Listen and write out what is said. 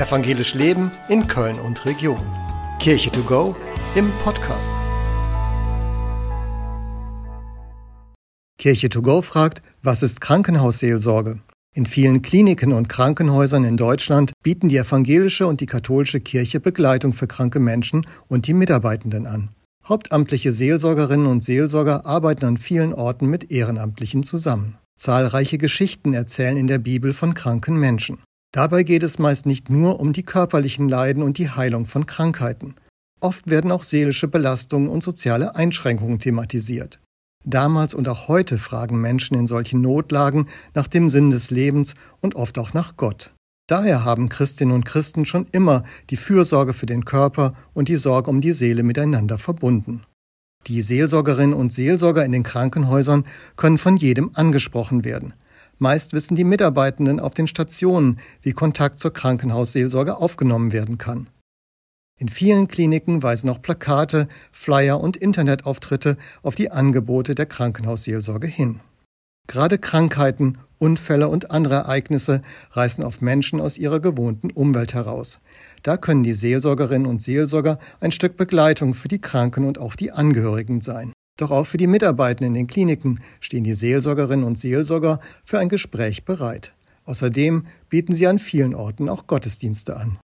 Evangelisch Leben in Köln und Region. Kirche to go im Podcast. Kirche to go fragt, was ist Krankenhausseelsorge? In vielen Kliniken und Krankenhäusern in Deutschland bieten die evangelische und die katholische Kirche Begleitung für kranke Menschen und die Mitarbeitenden an. Hauptamtliche Seelsorgerinnen und Seelsorger arbeiten an vielen Orten mit Ehrenamtlichen zusammen. Zahlreiche Geschichten erzählen in der Bibel von kranken Menschen. Dabei geht es meist nicht nur um die körperlichen Leiden und die Heilung von Krankheiten. Oft werden auch seelische Belastungen und soziale Einschränkungen thematisiert. Damals und auch heute fragen Menschen in solchen Notlagen nach dem Sinn des Lebens und oft auch nach Gott. Daher haben Christinnen und Christen schon immer die Fürsorge für den Körper und die Sorge um die Seele miteinander verbunden. Die Seelsorgerinnen und Seelsorger in den Krankenhäusern können von jedem angesprochen werden. Meist wissen die Mitarbeitenden auf den Stationen, wie Kontakt zur Krankenhausseelsorge aufgenommen werden kann. In vielen Kliniken weisen auch Plakate, Flyer und Internetauftritte auf die Angebote der Krankenhausseelsorge hin. Gerade Krankheiten, Unfälle und andere Ereignisse reißen auf Menschen aus ihrer gewohnten Umwelt heraus. Da können die Seelsorgerinnen und Seelsorger ein Stück Begleitung für die Kranken und auch die Angehörigen sein. Doch auch für die Mitarbeitenden in den Kliniken stehen die Seelsorgerinnen und Seelsorger für ein Gespräch bereit. Außerdem bieten sie an vielen Orten auch Gottesdienste an.